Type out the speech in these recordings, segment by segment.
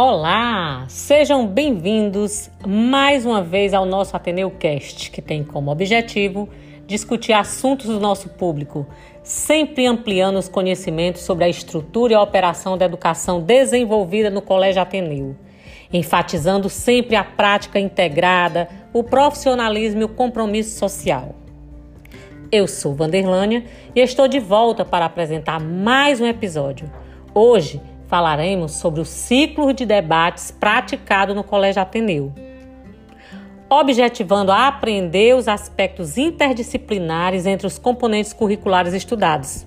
Olá, sejam bem-vindos mais uma vez ao nosso Ateneu Cast, que tem como objetivo discutir assuntos do nosso público, sempre ampliando os conhecimentos sobre a estrutura e a operação da educação desenvolvida no Colégio Ateneu, enfatizando sempre a prática integrada, o profissionalismo e o compromisso social. Eu sou Vanderlânia e estou de volta para apresentar mais um episódio. Hoje falaremos sobre o ciclo de debates praticado no Colégio Ateneu, objetivando a aprender os aspectos interdisciplinares entre os componentes curriculares estudados.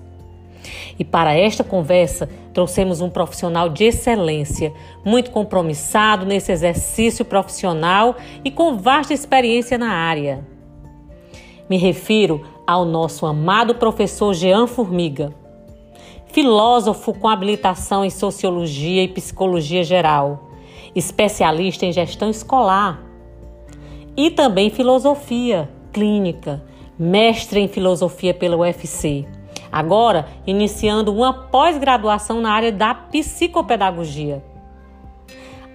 E para esta conversa, trouxemos um profissional de excelência, muito compromissado nesse exercício profissional e com vasta experiência na área. Me refiro ao nosso amado professor Jean Formiga, filósofo com habilitação em sociologia e psicologia geral, especialista em gestão escolar e também filosofia clínica, mestre em filosofia pela UFC. Agora, iniciando uma pós-graduação na área da psicopedagogia.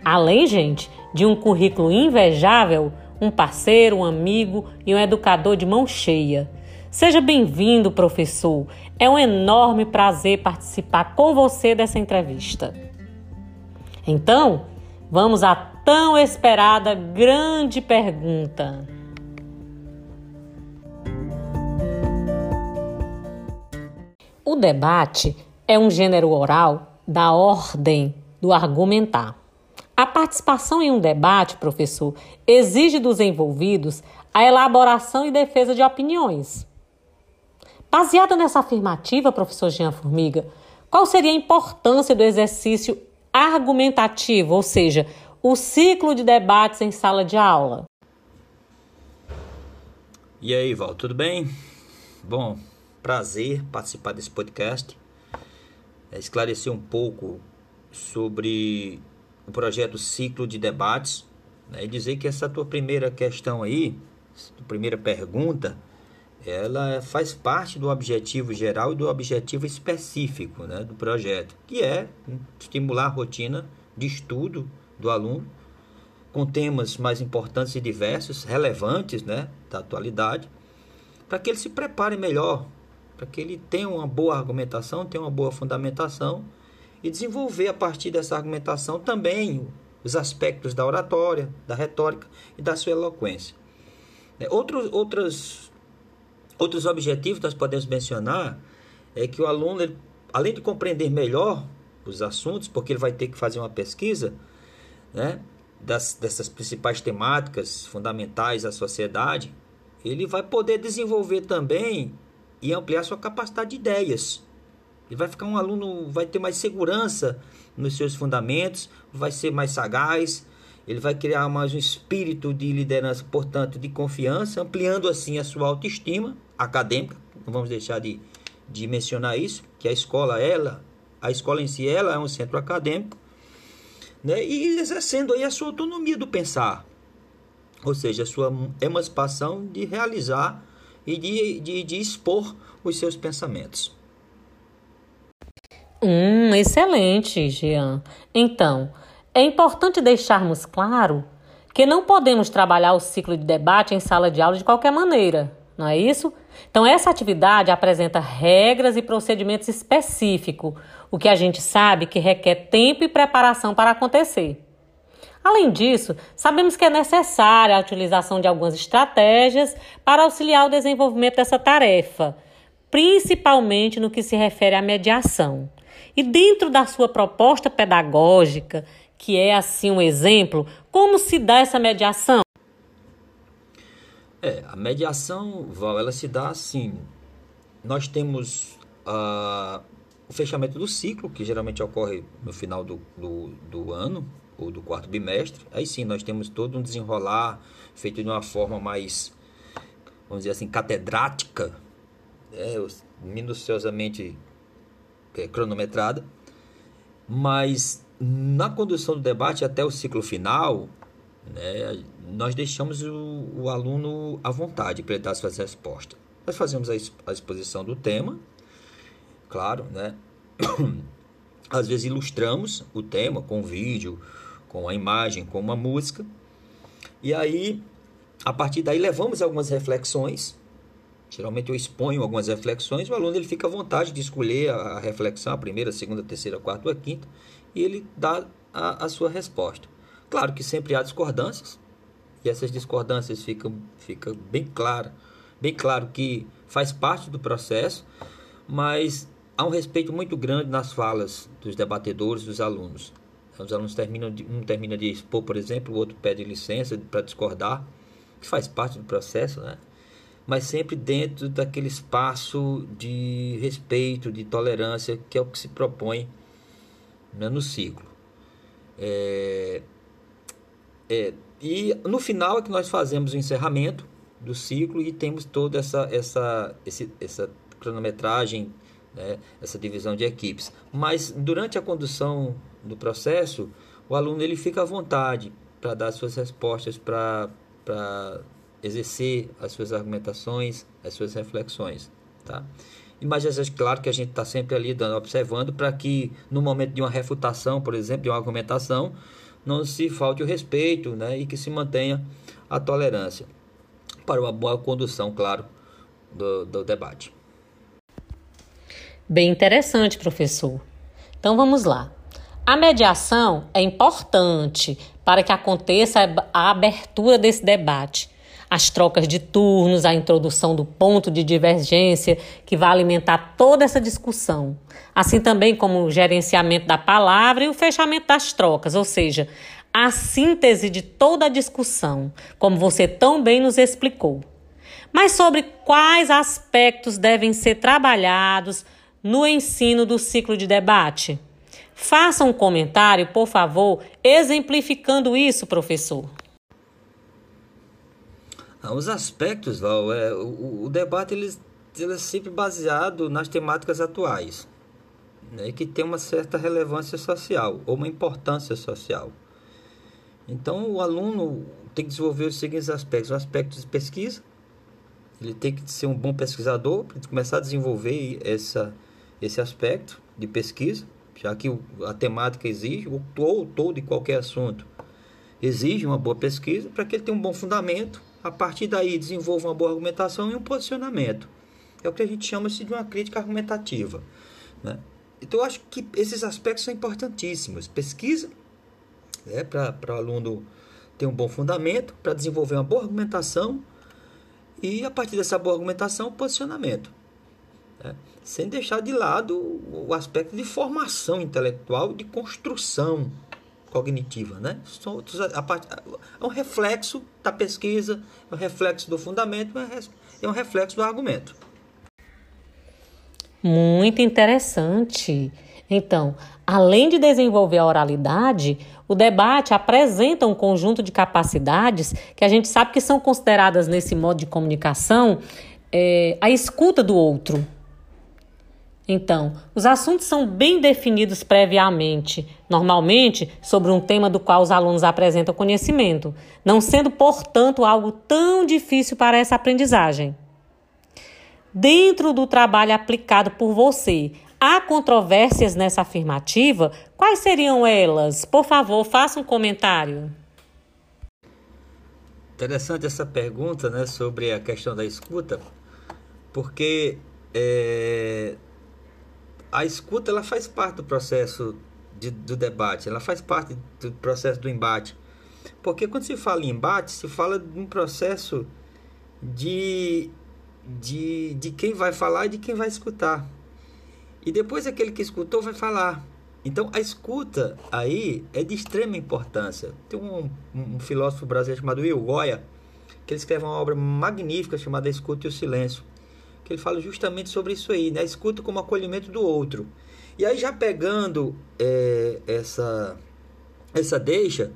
Além, gente, de um currículo invejável, um parceiro, um amigo e um educador de mão cheia. Seja bem-vindo, professor. É um enorme prazer participar com você dessa entrevista. Então, vamos à tão esperada grande pergunta. O debate é um gênero oral da ordem do argumentar. A participação em um debate, professor, exige dos envolvidos a elaboração e defesa de opiniões. Baseada nessa afirmativa, professor Jean Formiga, qual seria a importância do exercício argumentativo, ou seja, o ciclo de debates em sala de aula? E aí, Val, tudo bem? Bom, prazer participar desse podcast. É esclarecer um pouco sobre o projeto Ciclo de Debates né, e dizer que essa tua primeira questão aí, primeira pergunta, ela faz parte do objetivo geral e do objetivo específico né, do projeto, que é estimular a rotina de estudo do aluno com temas mais importantes e diversos, relevantes né, da atualidade, para que ele se prepare melhor, para que ele tenha uma boa argumentação, tenha uma boa fundamentação e desenvolver a partir dessa argumentação também os aspectos da oratória, da retórica e da sua eloquência. Outros, outras Outros objetivos que nós podemos mencionar é que o aluno, ele, além de compreender melhor os assuntos, porque ele vai ter que fazer uma pesquisa né, das, dessas principais temáticas fundamentais à sociedade, ele vai poder desenvolver também e ampliar sua capacidade de ideias. Ele vai ficar um aluno, vai ter mais segurança nos seus fundamentos, vai ser mais sagaz, ele vai criar mais um espírito de liderança, portanto, de confiança, ampliando assim a sua autoestima acadêmica, não vamos deixar de, de mencionar isso, que a escola, ela, a escola em si, ela é um centro acadêmico, né? e exercendo aí a sua autonomia do pensar, ou seja, a sua emancipação de realizar e de, de, de expor os seus pensamentos. Hum, excelente, Jean. Então, é importante deixarmos claro que não podemos trabalhar o ciclo de debate em sala de aula de qualquer maneira, não é isso? Então, essa atividade apresenta regras e procedimentos específicos, o que a gente sabe que requer tempo e preparação para acontecer. Além disso, sabemos que é necessária a utilização de algumas estratégias para auxiliar o desenvolvimento dessa tarefa, principalmente no que se refere à mediação. E dentro da sua proposta pedagógica, que é assim um exemplo, como se dá essa mediação? É, a mediação, Val, ela se dá assim. Nós temos uh, o fechamento do ciclo, que geralmente ocorre no final do, do, do, ano, ou do quarto bimestre. Aí sim, nós temos todo um desenrolar feito de uma forma mais, vamos dizer assim, catedrática, né, minuciosamente é, cronometrada. Mas na condução do debate até o ciclo final, né, nós deixamos o, o, aluno à vontade para ele dar suas respostas. Nós fazemos a, a exposição do tema, claro, né? Às vezes ilustramos o tema com vídeo com a imagem, com uma música. E aí, a partir daí, levamos algumas reflexões. Geralmente eu exponho algumas reflexões, o aluno ele fica à vontade de escolher a reflexão, a primeira, a segunda, a terceira, a quarta ou a quinta, e ele dá a, a sua resposta. Claro que sempre há discordâncias, e essas discordâncias ficam, ficam bem claro, bem claro que faz parte do processo, mas há um respeito muito grande nas falas dos debatedores, dos alunos. Os alunos terminam de, um termina de expor, por exemplo, o outro pede licença para discordar, que faz parte do processo, né? mas sempre dentro daquele espaço de respeito, de tolerância, que é o que se propõe né, no ciclo. É, é, e no final é que nós fazemos o encerramento do ciclo e temos toda essa, essa, esse, essa cronometragem, né, essa divisão de equipes. Mas durante a condução do processo, o aluno ele fica à vontade para dar suas respostas, para exercer as suas argumentações, as suas reflexões. Tá? Mas é claro que a gente está sempre ali dando, observando para que no momento de uma refutação, por exemplo, de uma argumentação, não se falte o respeito né, e que se mantenha a tolerância para uma boa condução, claro, do, do debate. Bem interessante, professor. Então vamos lá. A mediação é importante para que aconteça a abertura desse debate. As trocas de turnos, a introdução do ponto de divergência que vai alimentar toda essa discussão. Assim também como o gerenciamento da palavra e o fechamento das trocas, ou seja, a síntese de toda a discussão, como você tão bem nos explicou. Mas sobre quais aspectos devem ser trabalhados no ensino do ciclo de debate? Faça um comentário, por favor, exemplificando isso, professor. Ah, os aspectos, Val, é, o, o debate ele, ele, é sempre baseado nas temáticas atuais, né, que tem uma certa relevância social ou uma importância social. Então, o aluno tem que desenvolver os seguintes aspectos: o aspecto de pesquisa, ele tem que ser um bom pesquisador começar a desenvolver essa esse aspecto de pesquisa, já que a temática exige, ou todo e qualquer assunto exige uma boa pesquisa para que ele tenha um bom fundamento, a partir daí desenvolva uma boa argumentação e um posicionamento. É o que a gente chama de uma crítica argumentativa. Né? Então, eu acho que esses aspectos são importantíssimos. Pesquisa, né, para o aluno ter um bom fundamento, para desenvolver uma boa argumentação e, a partir dessa boa argumentação, posicionamento. Né? sem deixar de lado o aspecto de formação intelectual, de construção cognitiva, né? É um reflexo da pesquisa, é um reflexo do fundamento, é um reflexo do argumento. Muito interessante. Então, além de desenvolver a oralidade, o debate apresenta um conjunto de capacidades que a gente sabe que são consideradas nesse modo de comunicação é, a escuta do outro, então, os assuntos são bem definidos previamente, normalmente sobre um tema do qual os alunos apresentam conhecimento, não sendo, portanto, algo tão difícil para essa aprendizagem. Dentro do trabalho aplicado por você, há controvérsias nessa afirmativa? Quais seriam elas? Por favor, faça um comentário. Interessante essa pergunta né, sobre a questão da escuta, porque é, a escuta ela faz parte do processo de, do debate, ela faz parte do processo do embate. Porque quando se fala em embate, se fala de um processo de, de, de quem vai falar e de quem vai escutar. E depois aquele que escutou vai falar. Então a escuta aí é de extrema importância. Tem um, um filósofo brasileiro chamado Will Goya, que ele escreve uma obra magnífica chamada Escuta e o Silêncio que ele fala justamente sobre isso aí, né? Escuta como acolhimento do outro. E aí já pegando é, essa essa deixa,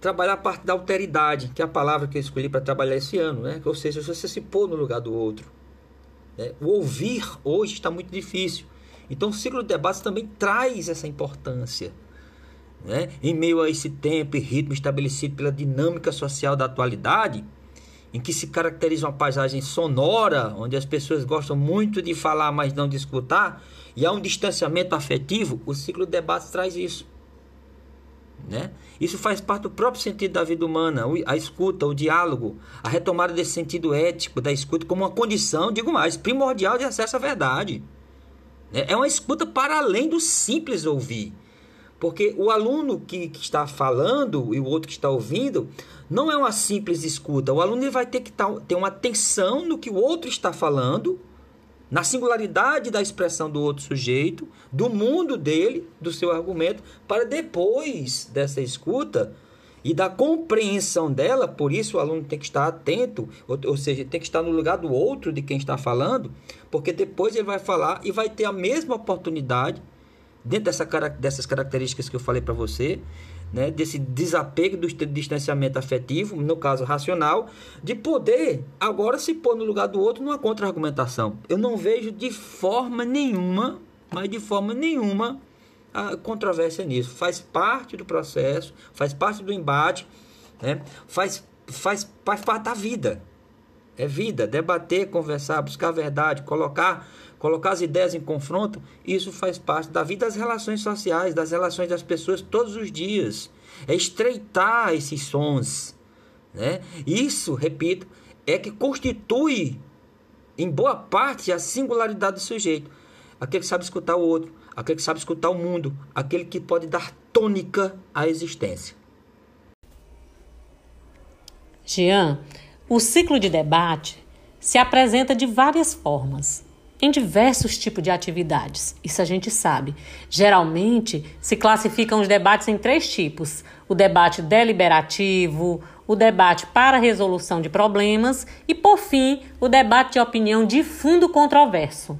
trabalhar a parte da alteridade, que é a palavra que eu escolhi para trabalhar esse ano, né? Ou seja, você se pôr no lugar do outro. Né? O ouvir hoje está muito difícil. Então o ciclo de debates também traz essa importância. Né? Em meio a esse tempo e ritmo estabelecido pela dinâmica social da atualidade, em que se caracteriza uma paisagem sonora, onde as pessoas gostam muito de falar, mas não de escutar, e há um distanciamento afetivo, o ciclo de debates traz isso. Né? Isso faz parte do próprio sentido da vida humana, a escuta, o diálogo, a retomada desse sentido ético da escuta como uma condição, digo mais, primordial de acesso à verdade. Né? É uma escuta para além do simples ouvir. Porque o aluno que, que, está falando e o outro que está ouvindo não é uma simples escuta. O aluno vai ter que tá, ter uma atenção no que o outro está falando, na singularidade da expressão do outro sujeito, do mundo dele, do seu argumento, para depois dessa escuta e da compreensão dela, por isso o aluno tem que estar atento, ou, ou, seja, tem que estar no lugar do outro de quem está falando, porque depois ele vai falar e vai ter a mesma oportunidade dentro dessa, dessas características que eu falei para você, né, desse desapego do distanciamento afetivo, no caso racional, de poder agora se pôr no lugar do outro numa contra-argumentação. Eu não vejo de forma nenhuma, mas de forma nenhuma, a controvérsia nisso. Faz parte do processo, faz parte do embate, né, faz, faz, faz parte da vida. É vida, debater, conversar, buscar a verdade, colocar colocar as ideias em confronto, isso faz parte da vida das relações sociais, das relações das pessoas todos os dias. É estreitar esses sons. Né? Isso, repito, é que constitui, em boa parte, a singularidade do sujeito. Aquele que sabe escutar o outro, aquele que sabe escutar o mundo, aquele que pode dar tônica à existência. Jean, o ciclo de debate se apresenta de várias formas em diversos tipos de atividades. Isso a gente sabe. Geralmente se classificam os debates em três tipos: o debate deliberativo, o debate para resolução de problemas e, por fim, o debate de opinião de fundo controverso.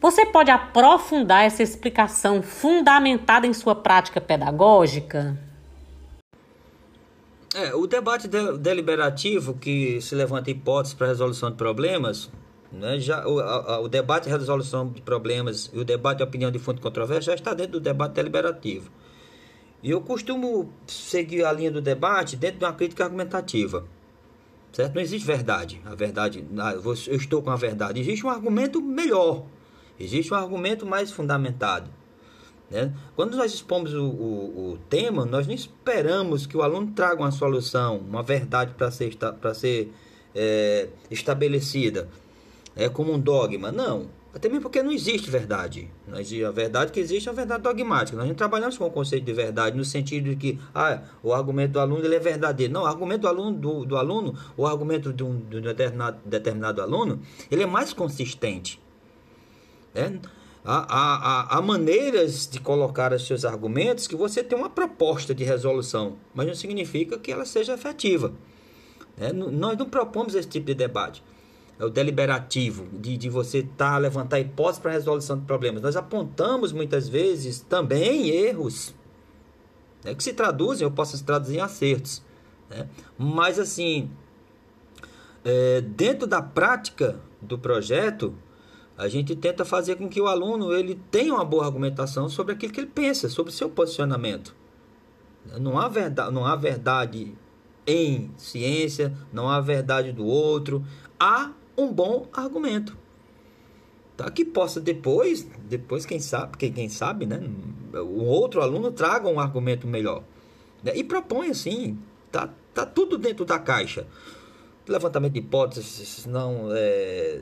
Você pode aprofundar essa explicação fundamentada em sua prática pedagógica? É, o debate deliberativo que se levanta hipóteses para resolução de problemas né? Já, o, a, o debate e resolução de problemas e o debate de opinião de fundo controverso já está dentro do debate deliberativo. E eu costumo seguir a linha do debate dentro de uma crítica argumentativa. Certo? Não existe verdade. A verdade, ah, eu estou com a verdade. Existe um argumento melhor. Existe um argumento mais fundamentado. Né? Quando nós expomos o, o, o, tema, nós não esperamos que o aluno traga uma solução, uma verdade para ser, pra ser é, estabelecida é como um dogma. Não. Até mesmo porque não existe verdade. A verdade que existe é a verdade dogmática. Nós não trabalhamos com o conceito de verdade no sentido de que ah, o argumento do aluno ele é verdadeiro. Não, o argumento do aluno, do, do aluno o argumento de um, de um determinado, determinado aluno, ele é mais consistente. Né? Há, há, há, maneiras de colocar os seus argumentos que você tem uma proposta de resolução, mas não significa que ela seja efetiva. Né? Nós não propomos esse tipo de debate é o deliberativo, de, de você tá, levantar hipóteses para resolução de problemas. Nós apontamos muitas vezes também erros né, que se traduzem, ou possam se traduzir em acertos. Né? Mas assim, é, dentro da prática do projeto, a gente tenta fazer com que o aluno ele tenha uma boa argumentação sobre aquilo que ele pensa, sobre o seu posicionamento. Não há verdade, não há verdade em ciência, não há verdade do outro. Há um bom argumento. Tá? Que possa depois, depois quem sabe, quem, quem sabe, né? O outro aluno traga um argumento melhor. Né? E propõe assim, tá, tá tudo dentro da caixa. Levantamento de hipóteses, não é,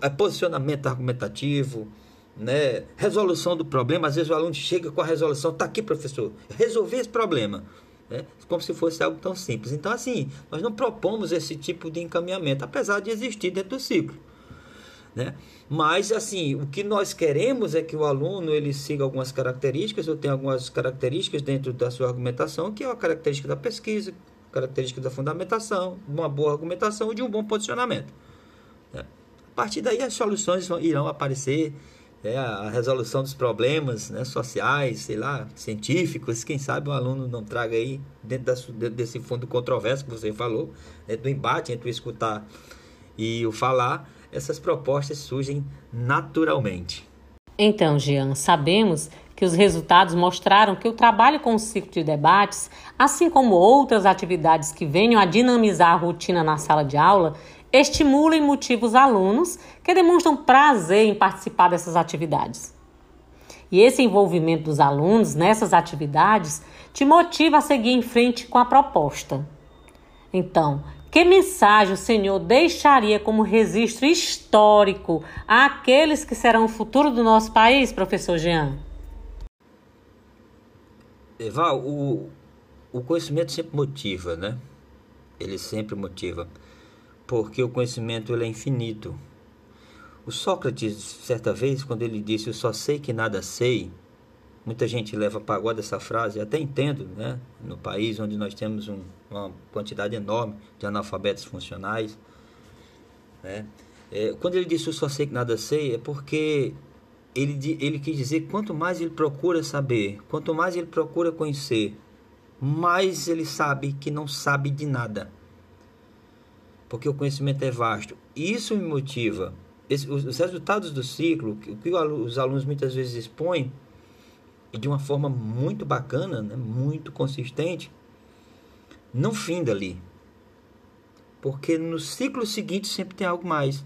é posicionamento argumentativo, né? resolução do problema. Às vezes o aluno chega com a resolução, tá aqui, professor, resolver esse problema. Né? Como se fosse algo tão simples. Então, assim, nós não propomos esse tipo de encaminhamento, apesar de existir dentro do ciclo. Né? Mas, assim, o que nós queremos é que o aluno ele siga algumas características, ou tenha algumas características dentro da sua argumentação, que é a característica da pesquisa, característica da fundamentação, uma boa argumentação e de um bom posicionamento. Né? A partir daí as soluções irão aparecer é, a resolução dos problemas né, sociais, sei lá, científicos, quem sabe o aluno não traga aí, dentro, dentro desse fundo controverso que você falou, do embate entre o escutar e o falar, essas propostas surgem naturalmente. Então, Jean, sabemos que os resultados mostraram que o trabalho com o ciclo de debates, assim como outras atividades que venham a dinamizar a rotina na sala de aula, estimula e motiva os alunos que demonstram prazer em participar dessas atividades. E esse envolvimento dos alunos nessas atividades te motiva a seguir em frente com a proposta. Então, que mensagem o Senhor deixaria como registro histórico àqueles que serão o futuro do nosso país, professor Jean? Eval, o, o conhecimento sempre motiva, né? Ele sempre motiva, porque o conhecimento ele é infinito. O Sócrates, certa vez, quando ele disse eu só sei que nada sei, muita gente leva pagode essa frase, até entendo, né? No país onde nós temos um, uma quantidade enorme de analfabetos funcionais, né? É, quando ele disse eu só sei que nada sei, é porque ele, ele quis dizer quanto mais ele procura saber, quanto mais ele procura conhecer, mais ele sabe que não sabe de nada. Porque o conhecimento é vasto. Isso me motiva. Esse, os, os, resultados do ciclo, que, que os alunos muitas vezes expõem, de uma forma muito bacana, né, muito consistente, não finda ali. Porque no ciclo seguinte sempre tem algo mais.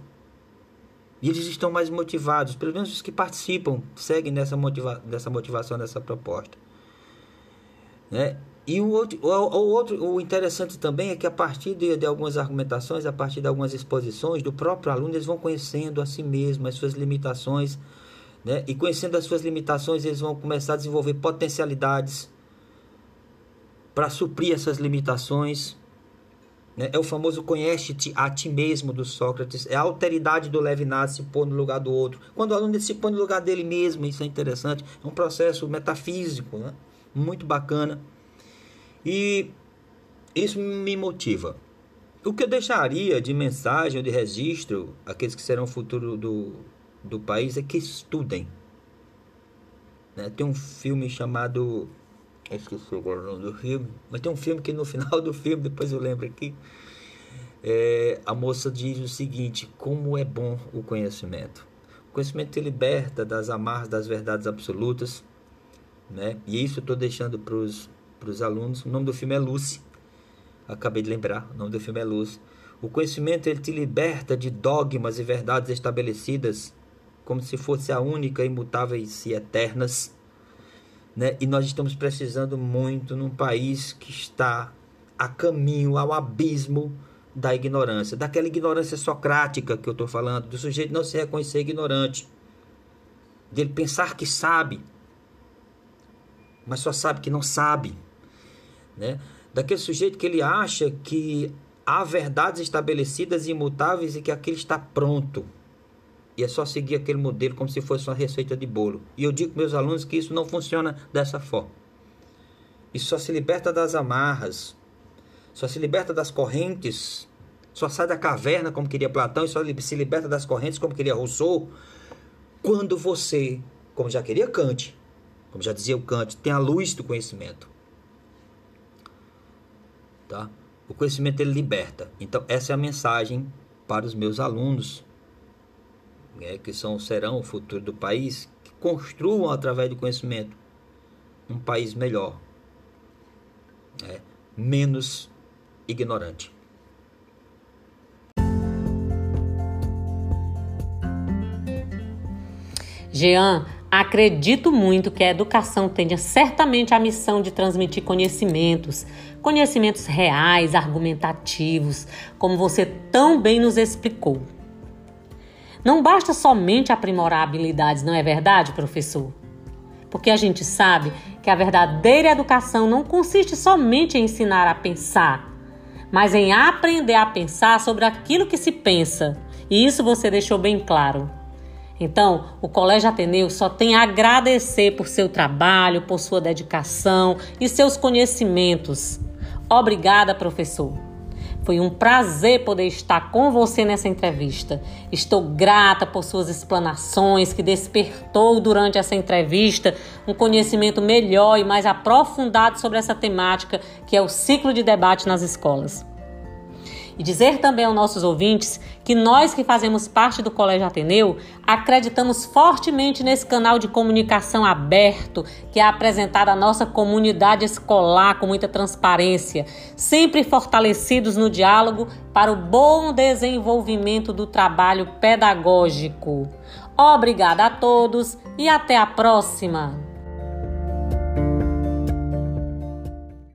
E eles estão mais motivados, pelo menos os que participam, seguem nessa, motiva nessa motivação, nessa proposta. Né? E o outro, o, o, outro, o interessante também é que a partir de, de, algumas argumentações, a partir de algumas exposições do próprio aluno, eles vão conhecendo a si mesmo, as suas limitações, né? E conhecendo as suas limitações, eles vão começar a desenvolver potencialidades para suprir essas limitações né? É o famoso conhece-te a ti mesmo do Sócrates. É a alteridade do Levinas se pôr no lugar do outro. Quando o aluno se põe no lugar dele mesmo, isso é interessante. É um processo metafísico, né? muito bacana. E isso me motiva. O que eu deixaria de mensagem ou de registro aqueles que serão o futuro do, do país é que estudem. Né? Tem um filme chamado esqueci agora o nome do filme, mas tem um filme que no final do filme, depois eu lembro aqui, é, a moça diz o seguinte: como é bom o conhecimento. O conhecimento te liberta das amarras das verdades absolutas, né? E isso eu estou deixando para os alunos. O nome do filme é Lucy. Acabei de lembrar, o nome do filme é Lucy. O conhecimento ele te liberta de dogmas e verdades estabelecidas como se fosse a única, imutáveis e eternas né? E nós estamos precisando muito num país que está a caminho, ao abismo da ignorância, daquela ignorância socrática que eu estou falando, do sujeito não se reconhecer ignorante, dele pensar que sabe, mas só sabe que não sabe, né? Daquele sujeito que ele acha que há verdades estabelecidas e imutáveis e que aquilo está pronto. E é só seguir aquele modelo como se fosse uma receita de bolo. E eu digo para meus alunos que isso não funciona dessa forma. Isso só se liberta das amarras, só se liberta das correntes, só sai da caverna como queria Platão e só se liberta das correntes como queria Rousseau, quando você, como já queria Kant, como já dizia o Kant, tem a luz do conhecimento. Tá? O conhecimento ele liberta. Então essa é a mensagem para os meus alunos né, que são, serão o futuro do país, que construam através do conhecimento um país melhor, né, menos ignorante. Jean, acredito muito que a educação tenha certamente a missão de transmitir conhecimentos, conhecimentos reais, argumentativos, como você tão bem nos explicou. Não basta somente aprimorar habilidades, não é verdade, professor? Porque a gente sabe que a verdadeira educação não consiste somente em ensinar a pensar, mas em aprender a pensar sobre aquilo que se pensa. E isso você deixou bem claro. Então, o Colégio Ateneu só tem a agradecer por seu trabalho, por sua dedicação e seus conhecimentos. Obrigada, professor. Foi um prazer poder estar com você nessa entrevista. Estou grata por suas explanações que despertou durante essa entrevista um conhecimento melhor e mais aprofundado sobre essa temática que é o ciclo de debate nas escolas. E dizer também aos nossos ouvintes que nós que fazemos parte do Colégio Ateneu acreditamos fortemente nesse canal de comunicação aberto que é apresentado à nossa comunidade escolar com muita transparência, sempre fortalecidos no diálogo para o bom desenvolvimento do trabalho pedagógico. Obrigada a todos e até a próxima!